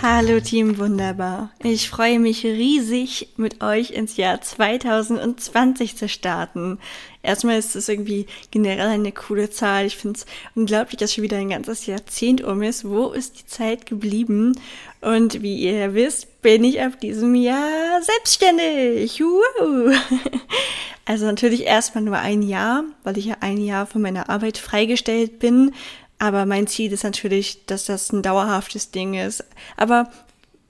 Hallo Team Wunderbar. Ich freue mich riesig, mit euch ins Jahr 2020 zu starten. Erstmal ist es irgendwie generell eine coole Zahl. Ich finde es unglaublich, dass schon wieder ein ganzes Jahrzehnt um ist. Wo ist die Zeit geblieben? Und wie ihr wisst, bin ich ab diesem Jahr selbstständig. Woo! Also natürlich erstmal nur ein Jahr, weil ich ja ein Jahr von meiner Arbeit freigestellt bin. Aber mein Ziel ist natürlich, dass das ein dauerhaftes Ding ist. Aber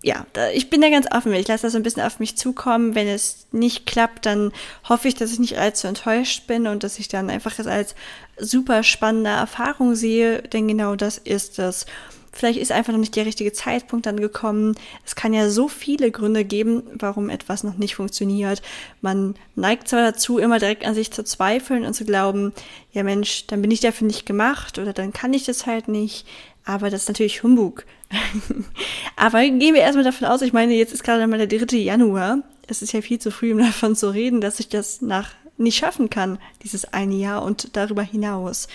ja, ich bin da ganz offen. Ich lasse das so ein bisschen auf mich zukommen. Wenn es nicht klappt, dann hoffe ich, dass ich nicht allzu enttäuscht bin und dass ich dann einfach es als super spannende Erfahrung sehe, denn genau das ist es. Vielleicht ist einfach noch nicht der richtige Zeitpunkt dann gekommen. Es kann ja so viele Gründe geben, warum etwas noch nicht funktioniert. Man neigt zwar dazu, immer direkt an sich zu zweifeln und zu glauben, ja Mensch, dann bin ich dafür nicht gemacht oder dann kann ich das halt nicht. Aber das ist natürlich Humbug. Aber gehen wir erstmal davon aus, ich meine, jetzt ist gerade mal der 3. Januar. Es ist ja viel zu früh, um davon zu reden, dass ich das nach nicht schaffen kann, dieses eine Jahr und darüber hinaus.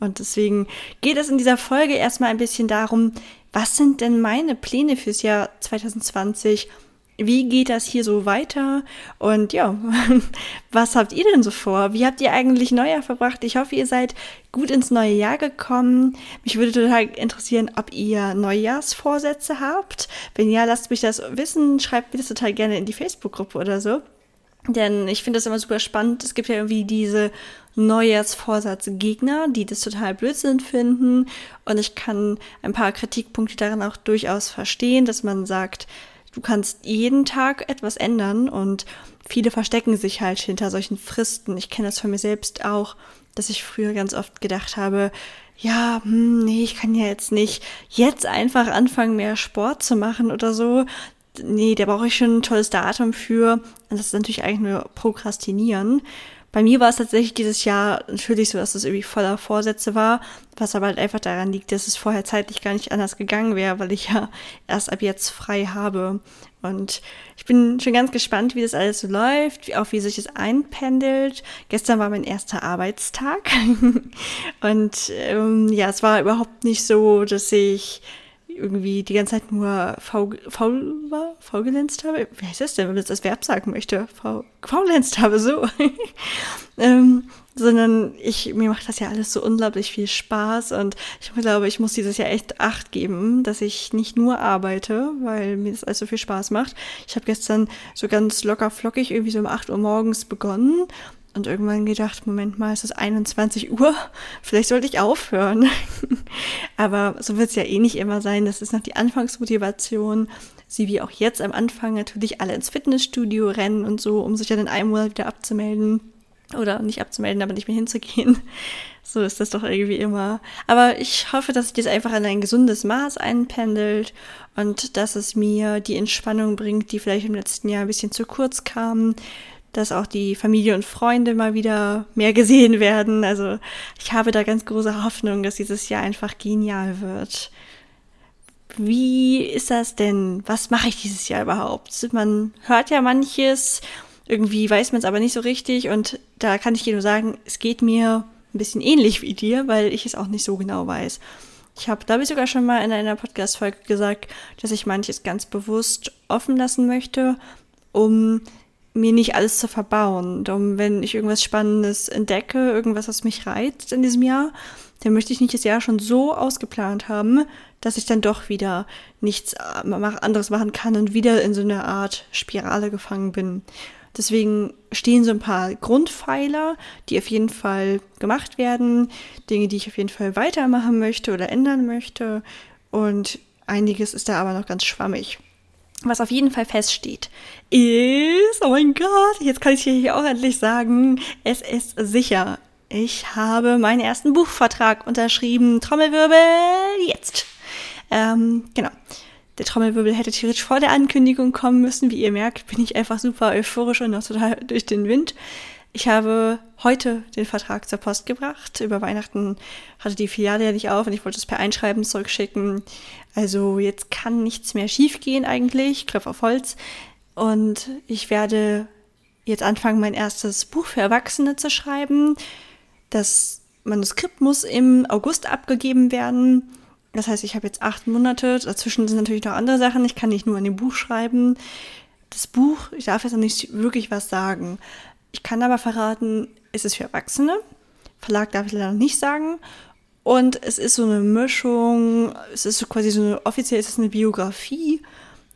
Und deswegen geht es in dieser Folge erstmal ein bisschen darum, was sind denn meine Pläne fürs Jahr 2020? Wie geht das hier so weiter? Und ja, was habt ihr denn so vor? Wie habt ihr eigentlich Neujahr verbracht? Ich hoffe, ihr seid gut ins neue Jahr gekommen. Mich würde total interessieren, ob ihr Neujahrsvorsätze habt. Wenn ja, lasst mich das wissen. Schreibt mir das total gerne in die Facebook-Gruppe oder so. Denn ich finde das immer super spannend. Es gibt ja irgendwie diese Neujahrsvorsatzgegner, die das total Blödsinn finden. Und ich kann ein paar Kritikpunkte daran auch durchaus verstehen, dass man sagt, du kannst jeden Tag etwas ändern und viele verstecken sich halt hinter solchen Fristen. Ich kenne das von mir selbst auch, dass ich früher ganz oft gedacht habe, ja, hm, nee, ich kann ja jetzt nicht jetzt einfach anfangen, mehr Sport zu machen oder so nee, da brauche ich schon ein tolles Datum für. Und das ist natürlich eigentlich nur Prokrastinieren. Bei mir war es tatsächlich dieses Jahr natürlich so, dass es irgendwie voller Vorsätze war, was aber halt einfach daran liegt, dass es vorher zeitlich gar nicht anders gegangen wäre, weil ich ja erst ab jetzt frei habe. Und ich bin schon ganz gespannt, wie das alles so läuft, auch wie sich das einpendelt. Gestern war mein erster Arbeitstag und ähm, ja, es war überhaupt nicht so, dass ich irgendwie die ganze Zeit nur faul, faul war, faulgelenzt habe. Wie heißt das denn, wenn man das als Verb sagen möchte? Faul, faulenzt habe, so. ähm, sondern ich, mir macht das ja alles so unglaublich viel Spaß und ich glaube, ich muss dieses Jahr echt Acht geben, dass ich nicht nur arbeite, weil mir das alles so viel Spaß macht. Ich habe gestern so ganz locker flockig irgendwie so um 8 Uhr morgens begonnen und irgendwann gedacht, Moment mal, es ist 21 Uhr, vielleicht sollte ich aufhören. Aber so wird es ja eh nicht immer sein. Das ist noch die Anfangsmotivation. Sie wie auch jetzt am Anfang natürlich alle ins Fitnessstudio rennen und so, um sich dann in einem Monat wieder abzumelden. Oder nicht abzumelden, aber nicht mehr hinzugehen. So ist das doch irgendwie immer. Aber ich hoffe, dass sich das einfach in ein gesundes Maß einpendelt und dass es mir die Entspannung bringt, die vielleicht im letzten Jahr ein bisschen zu kurz kam dass auch die Familie und Freunde mal wieder mehr gesehen werden. Also ich habe da ganz große Hoffnung, dass dieses Jahr einfach genial wird. Wie ist das denn? Was mache ich dieses Jahr überhaupt? Man hört ja manches, irgendwie weiß man es aber nicht so richtig und da kann ich dir nur sagen, es geht mir ein bisschen ähnlich wie dir, weil ich es auch nicht so genau weiß. Ich habe, habe ich sogar schon mal in einer Podcast-Folge gesagt, dass ich manches ganz bewusst offen lassen möchte, um mir nicht alles zu verbauen. Darum, wenn ich irgendwas Spannendes entdecke, irgendwas, was mich reizt in diesem Jahr, dann möchte ich nicht das Jahr schon so ausgeplant haben, dass ich dann doch wieder nichts anderes machen kann und wieder in so eine Art Spirale gefangen bin. Deswegen stehen so ein paar Grundpfeiler, die auf jeden Fall gemacht werden, Dinge, die ich auf jeden Fall weitermachen möchte oder ändern möchte. Und einiges ist da aber noch ganz schwammig. Was auf jeden Fall feststeht, ist, oh mein Gott, jetzt kann ich hier auch endlich sagen, es ist sicher. Ich habe meinen ersten Buchvertrag unterschrieben. Trommelwirbel, jetzt. Ähm, genau. Der Trommelwirbel hätte theoretisch vor der Ankündigung kommen müssen. Wie ihr merkt, bin ich einfach super euphorisch und noch total durch den Wind. Ich habe heute den Vertrag zur Post gebracht. Über Weihnachten hatte die Filiale ja nicht auf und ich wollte es per Einschreiben zurückschicken. Also jetzt kann nichts mehr schiefgehen eigentlich. Griff auf Holz. Und ich werde jetzt anfangen, mein erstes Buch für Erwachsene zu schreiben. Das Manuskript muss im August abgegeben werden. Das heißt, ich habe jetzt acht Monate. Dazwischen sind natürlich noch andere Sachen. Ich kann nicht nur an dem Buch schreiben. Das Buch, ich darf jetzt noch nicht wirklich was sagen. Ich kann aber verraten, es ist für Erwachsene. Verlag darf ich leider noch nicht sagen. Und es ist so eine Mischung, es ist so quasi so eine, offiziell ist es eine Biografie.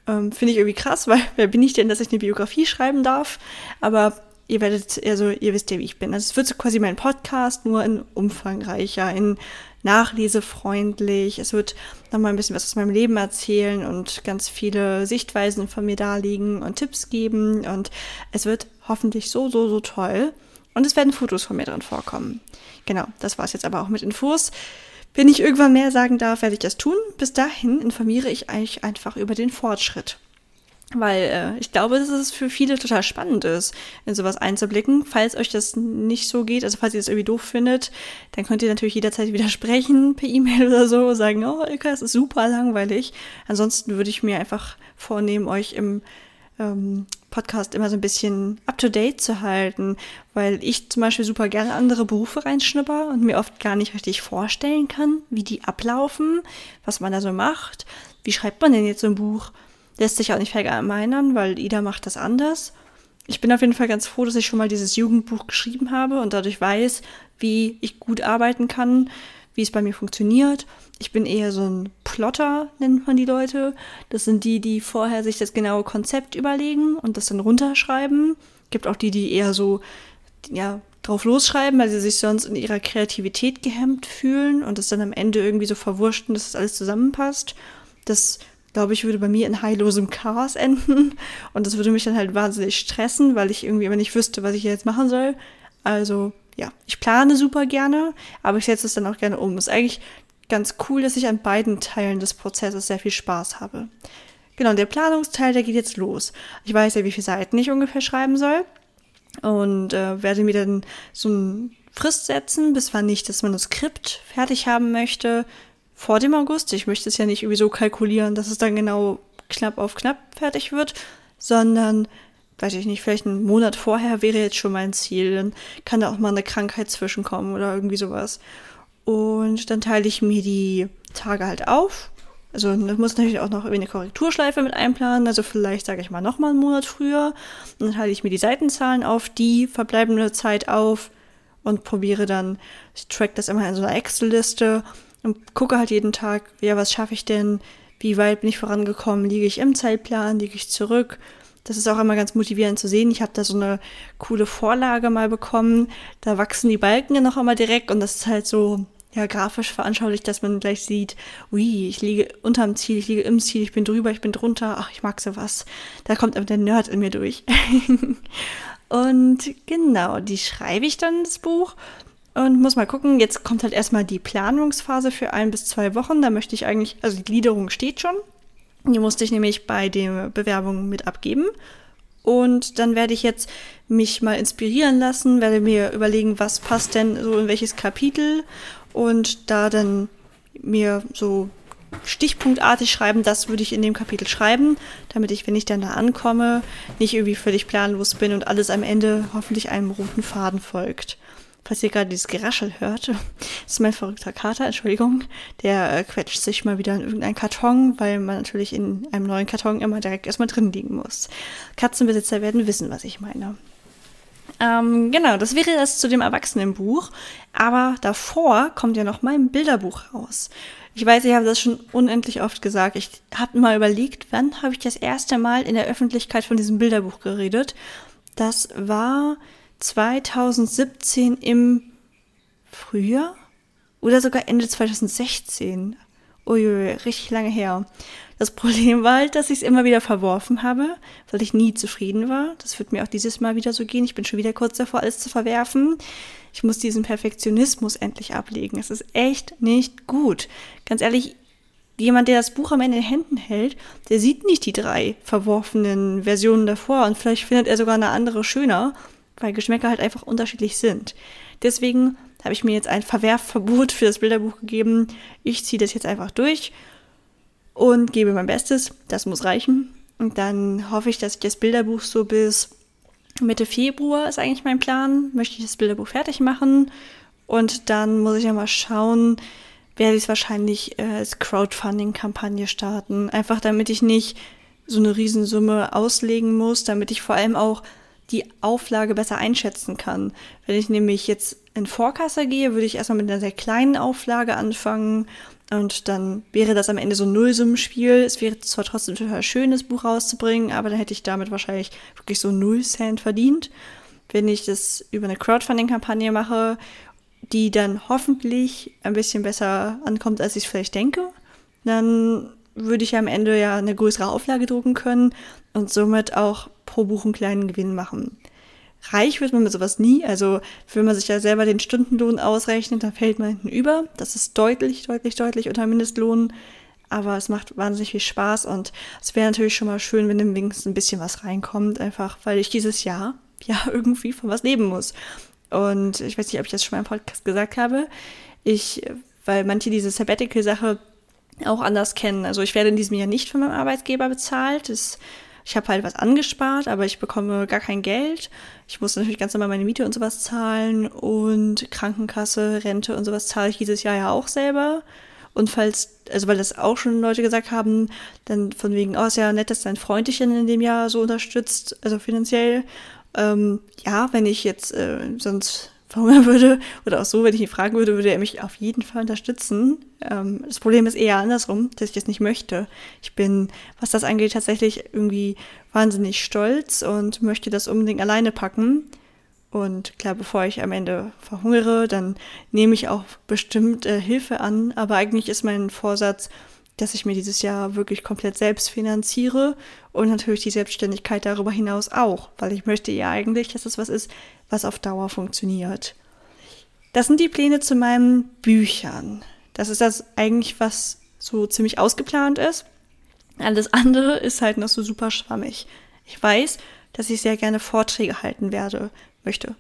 Ähm, Finde ich irgendwie krass, weil wer bin ich denn, dass ich eine Biografie schreiben darf? Aber ihr werdet, also ihr wisst ja, wie ich bin. Also es wird so quasi mein Podcast, nur in umfangreicher, in nachlesefreundlich. Es wird nochmal ein bisschen was aus meinem Leben erzählen und ganz viele Sichtweisen von mir darlegen und Tipps geben. Und es wird hoffentlich so, so, so toll. Und es werden Fotos von mir drin vorkommen. Genau, das war es jetzt aber auch mit Infos. Wenn ich irgendwann mehr sagen darf, werde ich das tun. Bis dahin informiere ich euch einfach über den Fortschritt. Weil äh, ich glaube, dass es für viele total spannend ist, in sowas einzublicken. Falls euch das nicht so geht, also falls ihr das irgendwie doof findet, dann könnt ihr natürlich jederzeit widersprechen per E-Mail oder so, sagen, oh, Ilka, das ist super langweilig. Ansonsten würde ich mir einfach vornehmen, euch im ähm, Podcast immer so ein bisschen up-to-date zu halten, weil ich zum Beispiel super gerne andere Berufe reinschnupper und mir oft gar nicht richtig vorstellen kann, wie die ablaufen, was man da so macht. Wie schreibt man denn jetzt so ein Buch? lässt sich auch nicht verallgemeinern, weil Ida macht das anders. Ich bin auf jeden Fall ganz froh, dass ich schon mal dieses Jugendbuch geschrieben habe und dadurch weiß, wie ich gut arbeiten kann, wie es bei mir funktioniert. Ich bin eher so ein Plotter, nennt man die Leute. Das sind die, die vorher sich das genaue Konzept überlegen und das dann runterschreiben. Gibt auch die, die eher so, ja, drauf losschreiben, weil sie sich sonst in ihrer Kreativität gehemmt fühlen und es dann am Ende irgendwie so verwurschten, dass das alles zusammenpasst. Das glaube ich, würde bei mir in heillosem Chaos enden. Und das würde mich dann halt wahnsinnig stressen, weil ich irgendwie immer nicht wüsste, was ich jetzt machen soll. Also, ja, ich plane super gerne, aber ich setze es dann auch gerne um. Ist eigentlich ganz cool, dass ich an beiden Teilen des Prozesses sehr viel Spaß habe. Genau, der Planungsteil, der geht jetzt los. Ich weiß ja, wie viele Seiten ich ungefähr schreiben soll und äh, werde mir dann so eine Frist setzen, bis wann ich das Manuskript fertig haben möchte, vor dem August. Ich möchte es ja nicht irgendwie so kalkulieren, dass es dann genau knapp auf knapp fertig wird, sondern, weiß ich nicht, vielleicht einen Monat vorher wäre jetzt schon mein Ziel. Dann kann da auch mal eine Krankheit zwischenkommen oder irgendwie sowas. Und dann teile ich mir die Tage halt auf. Also das muss natürlich auch noch eine Korrekturschleife mit einplanen. Also vielleicht sage ich mal nochmal einen Monat früher. Dann teile ich mir die Seitenzahlen auf die verbleibende Zeit auf und probiere dann, ich track das immer in so einer Excel-Liste und gucke halt jeden Tag, ja, was schaffe ich denn? Wie weit bin ich vorangekommen? Liege ich im Zeitplan? Liege ich zurück? Das ist auch immer ganz motivierend zu sehen. Ich habe da so eine coole Vorlage mal bekommen. Da wachsen die Balken ja noch einmal direkt und das ist halt so ja, grafisch veranschaulicht, dass man gleich sieht, ui, ich liege unterm Ziel, ich liege im Ziel, ich bin drüber, ich bin drunter, ach, ich mag sowas. Da kommt aber der Nerd in mir durch. und genau, die schreibe ich dann, das Buch. Und muss mal gucken, jetzt kommt halt erstmal die Planungsphase für ein bis zwei Wochen. Da möchte ich eigentlich, also die Gliederung steht schon. Die musste ich nämlich bei der Bewerbung mit abgeben. Und dann werde ich jetzt mich mal inspirieren lassen, werde mir überlegen, was passt denn so in welches Kapitel und da dann mir so stichpunktartig schreiben, das würde ich in dem Kapitel schreiben, damit ich, wenn ich dann da ankomme, nicht irgendwie völlig planlos bin und alles am Ende hoffentlich einem roten Faden folgt. Falls ihr gerade dieses Geraschel hört, ist mein verrückter Kater, Entschuldigung, der äh, quetscht sich mal wieder in irgendeinen Karton, weil man natürlich in einem neuen Karton immer direkt erstmal drin liegen muss. Katzenbesitzer werden wissen, was ich meine. Ähm, genau, das wäre das zu dem Erwachsenenbuch. Aber davor kommt ja noch mein Bilderbuch raus. Ich weiß, ich habe das schon unendlich oft gesagt. Ich habe mal überlegt, wann habe ich das erste Mal in der Öffentlichkeit von diesem Bilderbuch geredet. Das war 2017 im Frühjahr oder sogar Ende 2016. Uiui, richtig lange her. Das Problem war halt, dass ich es immer wieder verworfen habe, weil ich nie zufrieden war. Das wird mir auch dieses Mal wieder so gehen. Ich bin schon wieder kurz davor, alles zu verwerfen. Ich muss diesen Perfektionismus endlich ablegen. Es ist echt nicht gut. Ganz ehrlich, jemand, der das Buch am Ende in den Händen hält, der sieht nicht die drei verworfenen Versionen davor und vielleicht findet er sogar eine andere schöner, weil Geschmäcker halt einfach unterschiedlich sind. Deswegen habe ich mir jetzt ein Verwerfverbot für das Bilderbuch gegeben. Ich ziehe das jetzt einfach durch und gebe mein Bestes. Das muss reichen. Und dann hoffe ich, dass ich das Bilderbuch so bis Mitte Februar ist eigentlich mein Plan. Möchte ich das Bilderbuch fertig machen. Und dann muss ich ja mal schauen, werde ich es wahrscheinlich äh, als Crowdfunding-Kampagne starten. Einfach damit ich nicht so eine Riesensumme auslegen muss, damit ich vor allem auch die Auflage besser einschätzen kann. Wenn ich nämlich jetzt in Vorkasse gehe, würde ich erstmal mit einer sehr kleinen Auflage anfangen und dann wäre das am Ende so ein Nullsummenspiel. Es wäre zwar trotzdem total schön, das Buch rauszubringen, aber dann hätte ich damit wahrscheinlich wirklich so null Cent verdient. Wenn ich das über eine Crowdfunding-Kampagne mache, die dann hoffentlich ein bisschen besser ankommt, als ich es vielleicht denke, dann würde ich am Ende ja eine größere Auflage drucken können und somit auch pro Buch einen kleinen Gewinn machen. Reich wird man mit sowas nie. Also wenn man sich ja selber den Stundenlohn ausrechnet, dann fällt man hinten über. Das ist deutlich, deutlich, deutlich unter Mindestlohn. Aber es macht wahnsinnig viel Spaß und es wäre natürlich schon mal schön, wenn im wenigstens ein bisschen was reinkommt, einfach weil ich dieses Jahr ja irgendwie von was leben muss. Und ich weiß nicht, ob ich das schon mal im Podcast gesagt habe. Ich, weil manche diese Sabbatical-Sache auch anders kennen. Also ich werde in diesem Jahr nicht von meinem Arbeitgeber bezahlt. Das ich habe halt was angespart, aber ich bekomme gar kein Geld. Ich muss natürlich ganz normal meine Miete und sowas zahlen und Krankenkasse, Rente und sowas zahle ich dieses Jahr ja auch selber. Und falls, also weil das auch schon Leute gesagt haben, dann von wegen, oh, ist ja nett, dass dein Freund dich in dem Jahr so unterstützt, also finanziell. Ähm, ja, wenn ich jetzt äh, sonst verhungern würde oder auch so, wenn ich ihn fragen würde, würde er mich auf jeden Fall unterstützen. Ähm, das Problem ist eher andersrum, dass ich das nicht möchte. Ich bin, was das angeht, tatsächlich irgendwie wahnsinnig stolz und möchte das unbedingt alleine packen. Und klar, bevor ich am Ende verhungere, dann nehme ich auch bestimmt äh, Hilfe an. Aber eigentlich ist mein Vorsatz, dass ich mir dieses Jahr wirklich komplett selbst finanziere und natürlich die Selbstständigkeit darüber hinaus auch, weil ich möchte ja eigentlich, dass es was ist, was auf Dauer funktioniert. Das sind die Pläne zu meinen Büchern. Das ist das eigentlich, was so ziemlich ausgeplant ist. Alles andere ist halt noch so super schwammig. Ich weiß, dass ich sehr gerne Vorträge halten werde, möchte.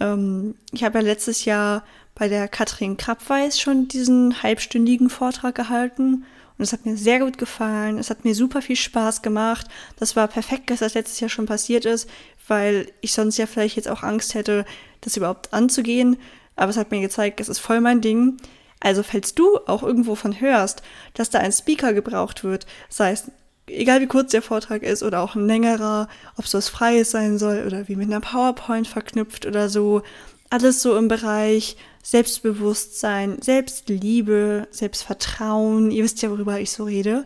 Ähm, ich habe ja letztes Jahr bei der Katrin Krappweis schon diesen halbstündigen Vortrag gehalten und es hat mir sehr gut gefallen. Es hat mir super viel Spaß gemacht. Das war perfekt, dass das letztes Jahr schon passiert ist, weil ich sonst ja vielleicht jetzt auch Angst hätte, das überhaupt anzugehen. Aber es hat mir gezeigt, es ist voll mein Ding. Also falls du auch irgendwo von hörst, dass da ein Speaker gebraucht wird, sei es egal wie kurz der Vortrag ist oder auch ein längerer, ob es was Freies sein soll oder wie mit einer PowerPoint verknüpft oder so, alles so im Bereich Selbstbewusstsein, Selbstliebe, Selbstvertrauen. Ihr wisst ja, worüber ich so rede.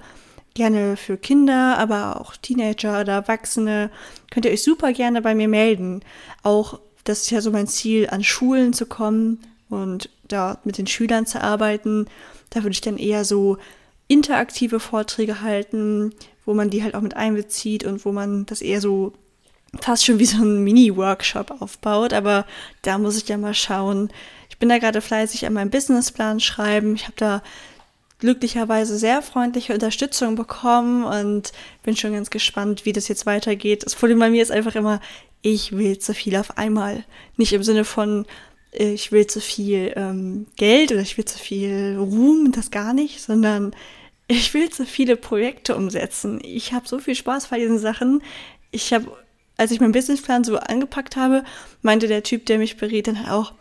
Gerne für Kinder, aber auch Teenager oder Erwachsene. Könnt ihr euch super gerne bei mir melden. Auch das ist ja so mein Ziel, an Schulen zu kommen und da mit den Schülern zu arbeiten. Da würde ich dann eher so interaktive Vorträge halten, wo man die halt auch mit einbezieht und wo man das eher so fast schon wie so ein Mini-Workshop aufbaut. Aber da muss ich ja mal schauen, ich bin da gerade fleißig an meinem Businessplan schreiben. Ich habe da glücklicherweise sehr freundliche Unterstützung bekommen und bin schon ganz gespannt, wie das jetzt weitergeht. Das Problem bei mir ist einfach immer, ich will zu viel auf einmal. Nicht im Sinne von, äh, ich will zu viel ähm, Geld oder ich will zu viel Ruhm, das gar nicht, sondern ich will zu viele Projekte umsetzen. Ich habe so viel Spaß bei diesen Sachen. Ich habe, als ich meinen Businessplan so angepackt habe, meinte der Typ, der mich berät, dann auch,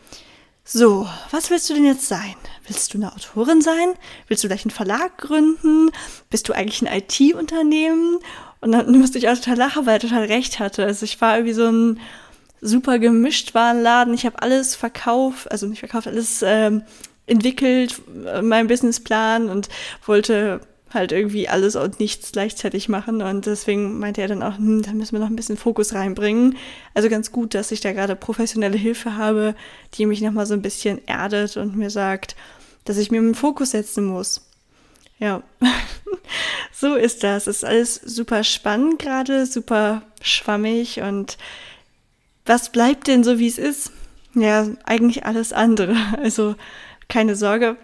so, was willst du denn jetzt sein? Willst du eine Autorin sein? Willst du gleich einen Verlag gründen? Bist du eigentlich ein IT-Unternehmen? Und dann musste ich auch total lachen, weil er total recht hatte. Also ich war irgendwie so ein super gemischt Warenladen. Ich habe alles verkauft, also nicht verkauft, alles ähm, entwickelt, äh, meinen Businessplan und wollte halt irgendwie alles und nichts gleichzeitig machen. Und deswegen meinte er dann auch, hm, da müssen wir noch ein bisschen Fokus reinbringen. Also ganz gut, dass ich da gerade professionelle Hilfe habe, die mich nochmal so ein bisschen erdet und mir sagt, dass ich mir einen Fokus setzen muss. Ja, so ist das. Es ist alles super spannend gerade, super schwammig und was bleibt denn so, wie es ist? Ja, eigentlich alles andere. Also keine Sorge,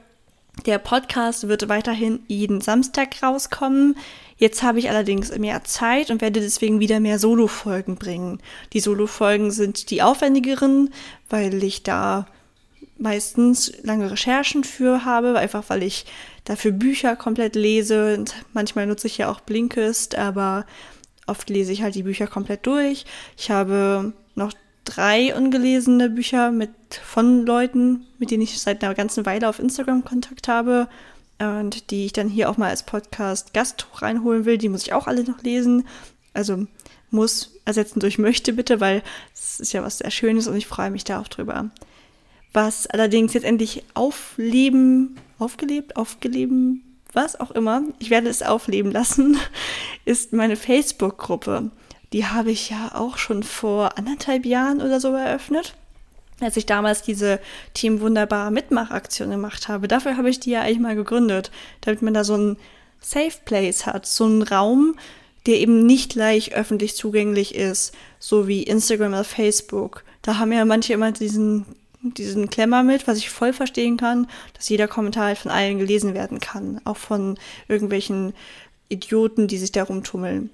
der Podcast wird weiterhin jeden Samstag rauskommen. Jetzt habe ich allerdings mehr Zeit und werde deswegen wieder mehr Solo-Folgen bringen. Die Solo-Folgen sind die aufwendigeren, weil ich da meistens lange Recherchen für habe, einfach weil ich dafür Bücher komplett lese und manchmal nutze ich ja auch Blinkist, aber oft lese ich halt die Bücher komplett durch. Ich habe noch drei ungelesene Bücher mit von Leuten, mit denen ich seit einer ganzen Weile auf Instagram Kontakt habe und die ich dann hier auch mal als Podcast Gast reinholen will. Die muss ich auch alle noch lesen. Also muss ersetzen durch möchte bitte, weil es ist ja was sehr Schönes und ich freue mich da auch drüber. Was allerdings jetzt endlich aufleben, aufgelebt, aufgeleben, was auch immer, ich werde es aufleben lassen, ist meine Facebook-Gruppe die habe ich ja auch schon vor anderthalb Jahren oder so eröffnet. Als ich damals diese Team Wunderbar Mitmachaktion gemacht habe. Dafür habe ich die ja eigentlich mal gegründet, damit man da so einen Safe Place hat, so einen Raum, der eben nicht gleich öffentlich zugänglich ist, so wie Instagram oder Facebook. Da haben ja manche immer diesen, diesen Klemmer mit, was ich voll verstehen kann, dass jeder Kommentar halt von allen gelesen werden kann, auch von irgendwelchen Idioten, die sich da rumtummeln.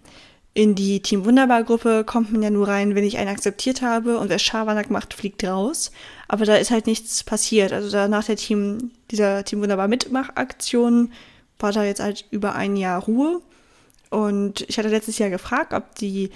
In die Team Wunderbar Gruppe kommt man ja nur rein, wenn ich einen akzeptiert habe und wer Schabernack macht, fliegt raus. Aber da ist halt nichts passiert. Also nach der Team, dieser Team Wunderbar Mitmachaktion war da jetzt halt über ein Jahr Ruhe. Und ich hatte letztes Jahr gefragt, ob die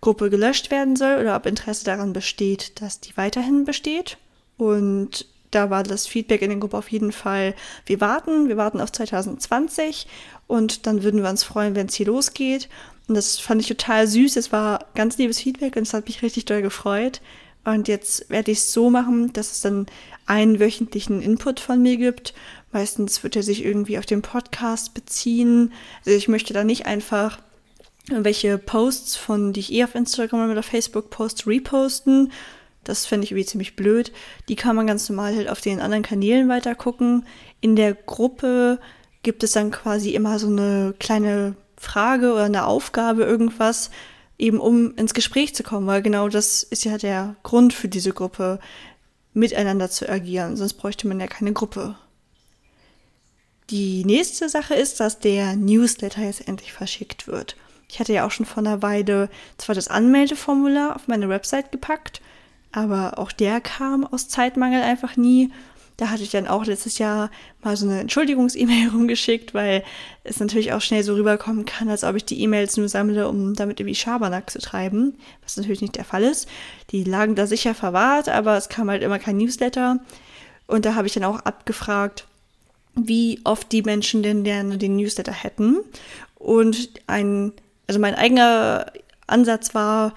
Gruppe gelöscht werden soll oder ob Interesse daran besteht, dass die weiterhin besteht. Und da war das Feedback in der Gruppe auf jeden Fall, wir warten, wir warten auf 2020 und dann würden wir uns freuen, wenn es hier losgeht. Und das fand ich total süß. Es war ganz liebes Feedback und es hat mich richtig doll gefreut. Und jetzt werde ich es so machen, dass es dann einen wöchentlichen Input von mir gibt. Meistens wird er sich irgendwie auf den Podcast beziehen. Also ich möchte da nicht einfach irgendwelche Posts von, die ich eh auf Instagram oder Facebook post, reposten. Das fände ich irgendwie ziemlich blöd. Die kann man ganz normal halt auf den anderen Kanälen weiter gucken. In der Gruppe gibt es dann quasi immer so eine kleine Frage oder eine Aufgabe, irgendwas, eben um ins Gespräch zu kommen, weil genau das ist ja der Grund für diese Gruppe, miteinander zu agieren, sonst bräuchte man ja keine Gruppe. Die nächste Sache ist, dass der Newsletter jetzt endlich verschickt wird. Ich hatte ja auch schon vor einer Weile zwar das Anmeldeformular auf meine Website gepackt, aber auch der kam aus Zeitmangel einfach nie da hatte ich dann auch letztes Jahr mal so eine Entschuldigungs-E-Mail rumgeschickt, weil es natürlich auch schnell so rüberkommen kann, als ob ich die E-Mails nur sammle, um damit irgendwie Schabernack zu treiben, was natürlich nicht der Fall ist. Die lagen da sicher verwahrt, aber es kam halt immer kein Newsletter. Und da habe ich dann auch abgefragt, wie oft die Menschen denn gerne den Newsletter hätten. Und ein, also mein eigener Ansatz war,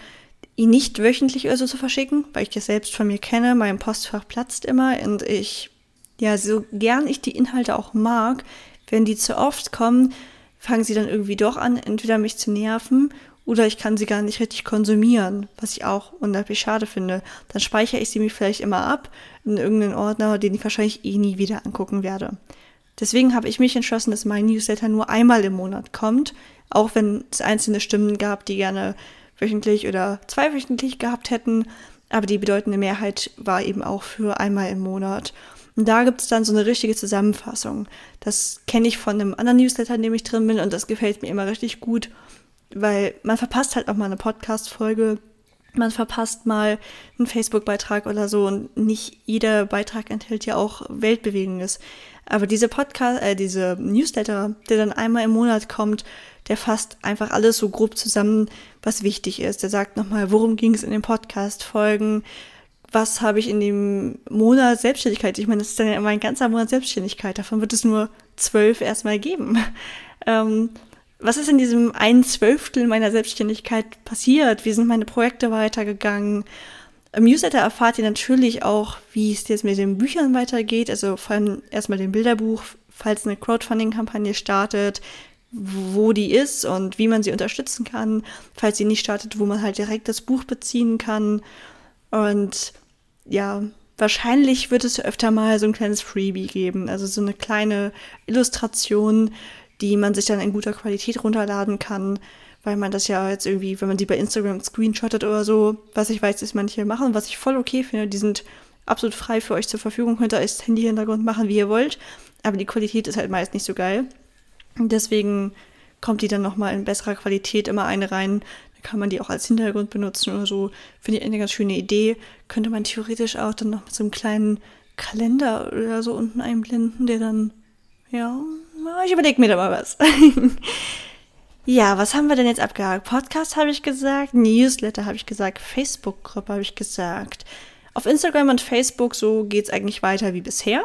ihn nicht wöchentlich oder so zu verschicken, weil ich das selbst von mir kenne. Mein Postfach platzt immer und ich ja, so gern ich die Inhalte auch mag, wenn die zu oft kommen, fangen sie dann irgendwie doch an, entweder mich zu nerven oder ich kann sie gar nicht richtig konsumieren, was ich auch unglaublich schade finde. Dann speichere ich sie mir vielleicht immer ab in irgendeinen Ordner, den ich wahrscheinlich eh nie wieder angucken werde. Deswegen habe ich mich entschlossen, dass mein Newsletter nur einmal im Monat kommt, auch wenn es einzelne Stimmen gab, die gerne wöchentlich oder zweiwöchentlich gehabt hätten. Aber die bedeutende Mehrheit war eben auch für einmal im Monat. Und da gibt es dann so eine richtige Zusammenfassung. Das kenne ich von einem anderen Newsletter, in dem ich drin bin und das gefällt mir immer richtig gut, weil man verpasst halt auch mal eine Podcast-Folge, man verpasst mal einen Facebook-Beitrag oder so und nicht jeder Beitrag enthält ja auch Weltbewegendes. Aber diese Podcast, äh, diese Newsletter, der dann einmal im Monat kommt, der fasst einfach alles so grob zusammen, was wichtig ist. Der sagt nochmal, worum ging es in den Podcast-Folgen, was habe ich in dem Monat Selbstständigkeit? Ich meine, das ist dann ja immer ein ganzer Monat Selbstständigkeit. Davon wird es nur zwölf erstmal geben. Ähm, was ist in diesem ein Zwölftel meiner Selbstständigkeit passiert? Wie sind meine Projekte weitergegangen? Im Newsletter erfahrt ihr natürlich auch, wie es jetzt mit den Büchern weitergeht. Also vor allem erstmal dem Bilderbuch, falls eine Crowdfunding-Kampagne startet, wo die ist und wie man sie unterstützen kann. Falls sie nicht startet, wo man halt direkt das Buch beziehen kann. Und ja, wahrscheinlich wird es öfter mal so ein kleines Freebie geben, also so eine kleine Illustration, die man sich dann in guter Qualität runterladen kann, weil man das ja jetzt irgendwie, wenn man die bei Instagram screenshottet oder so, was ich weiß, dass manche machen, was ich voll okay finde, die sind absolut frei für euch zur Verfügung, könnt ihr als Handy-Hintergrund machen, wie ihr wollt, aber die Qualität ist halt meist nicht so geil. Deswegen kommt die dann nochmal in besserer Qualität immer eine rein, kann man die auch als Hintergrund benutzen oder so. Finde ich eine ganz schöne Idee. Könnte man theoretisch auch dann noch mit so einem kleinen Kalender oder so unten einblenden, der dann, ja, ich überlege mir da mal was. ja, was haben wir denn jetzt abgehakt? Podcast habe ich gesagt, Newsletter habe ich gesagt, Facebook-Gruppe habe ich gesagt. Auf Instagram und Facebook so geht es eigentlich weiter wie bisher.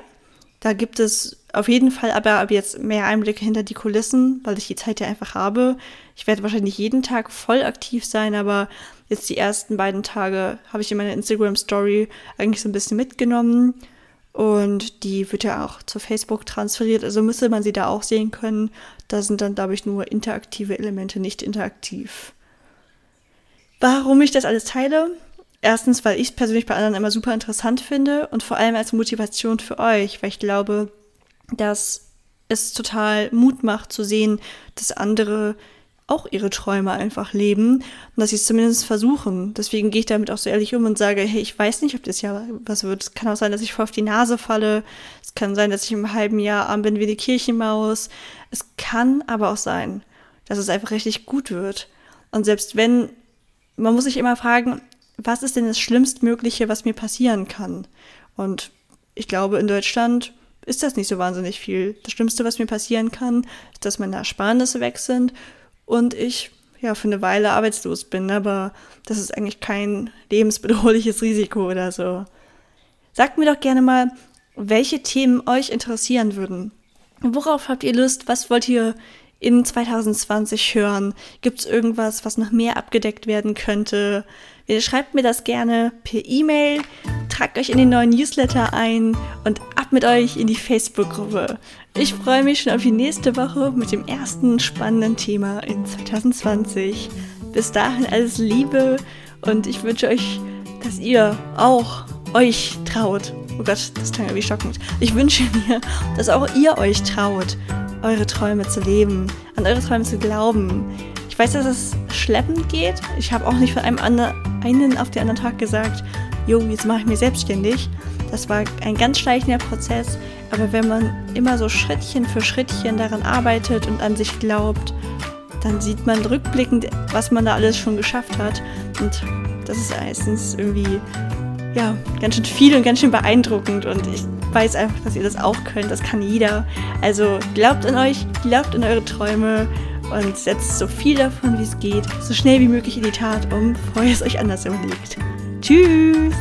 Da gibt es auf jeden Fall aber ab jetzt mehr Einblicke hinter die Kulissen, weil ich die Zeit ja einfach habe. Ich werde wahrscheinlich jeden Tag voll aktiv sein, aber jetzt die ersten beiden Tage habe ich in meiner Instagram Story eigentlich so ein bisschen mitgenommen und die wird ja auch zu Facebook transferiert, also müsste man sie da auch sehen können. Da sind dann, glaube ich, nur interaktive Elemente, nicht interaktiv. Warum ich das alles teile? Erstens, weil ich es persönlich bei anderen immer super interessant finde und vor allem als Motivation für euch, weil ich glaube, dass es total Mut macht zu sehen, dass andere auch ihre Träume einfach leben und dass sie es zumindest versuchen. Deswegen gehe ich damit auch so ehrlich um und sage, hey, ich weiß nicht, ob das Jahr was wird. Es kann auch sein, dass ich voll auf die Nase falle. Es kann sein, dass ich im halben Jahr arm bin wie die Kirchenmaus. Es kann aber auch sein, dass es einfach richtig gut wird. Und selbst wenn, man muss sich immer fragen, was ist denn das Schlimmstmögliche, was mir passieren kann? Und ich glaube, in Deutschland ist das nicht so wahnsinnig viel. Das Schlimmste, was mir passieren kann, ist, dass meine Ersparnisse weg sind und ich ja für eine Weile arbeitslos bin. Aber das ist eigentlich kein lebensbedrohliches Risiko oder so. Sagt mir doch gerne mal, welche Themen euch interessieren würden. Worauf habt ihr Lust? Was wollt ihr in 2020 hören? Gibt es irgendwas, was noch mehr abgedeckt werden könnte? Ihr schreibt mir das gerne per E-Mail, tragt euch in den neuen Newsletter ein und ab mit euch in die Facebook-Gruppe. Ich freue mich schon auf die nächste Woche mit dem ersten spannenden Thema in 2020. Bis dahin alles Liebe und ich wünsche euch, dass ihr auch euch traut. Oh Gott, das klang irgendwie schockend. Ich wünsche mir, dass auch ihr euch traut, eure Träume zu leben, an eure Träume zu glauben. Ich weiß, dass es schleppend geht. Ich habe auch nicht von einem anderen, einen auf den anderen Tag gesagt, jo, jetzt mache ich mich selbstständig. Das war ein ganz schleichender Prozess. Aber wenn man immer so Schrittchen für Schrittchen daran arbeitet und an sich glaubt, dann sieht man rückblickend, was man da alles schon geschafft hat. Und das ist meistens irgendwie ja, ganz schön viel und ganz schön beeindruckend. Und ich weiß einfach, dass ihr das auch könnt. Das kann jeder. Also glaubt an euch, glaubt an eure Träume und setzt so viel davon, wie es geht, so schnell wie möglich in die Tat um, bevor es euch anders überlegt. Tschüss!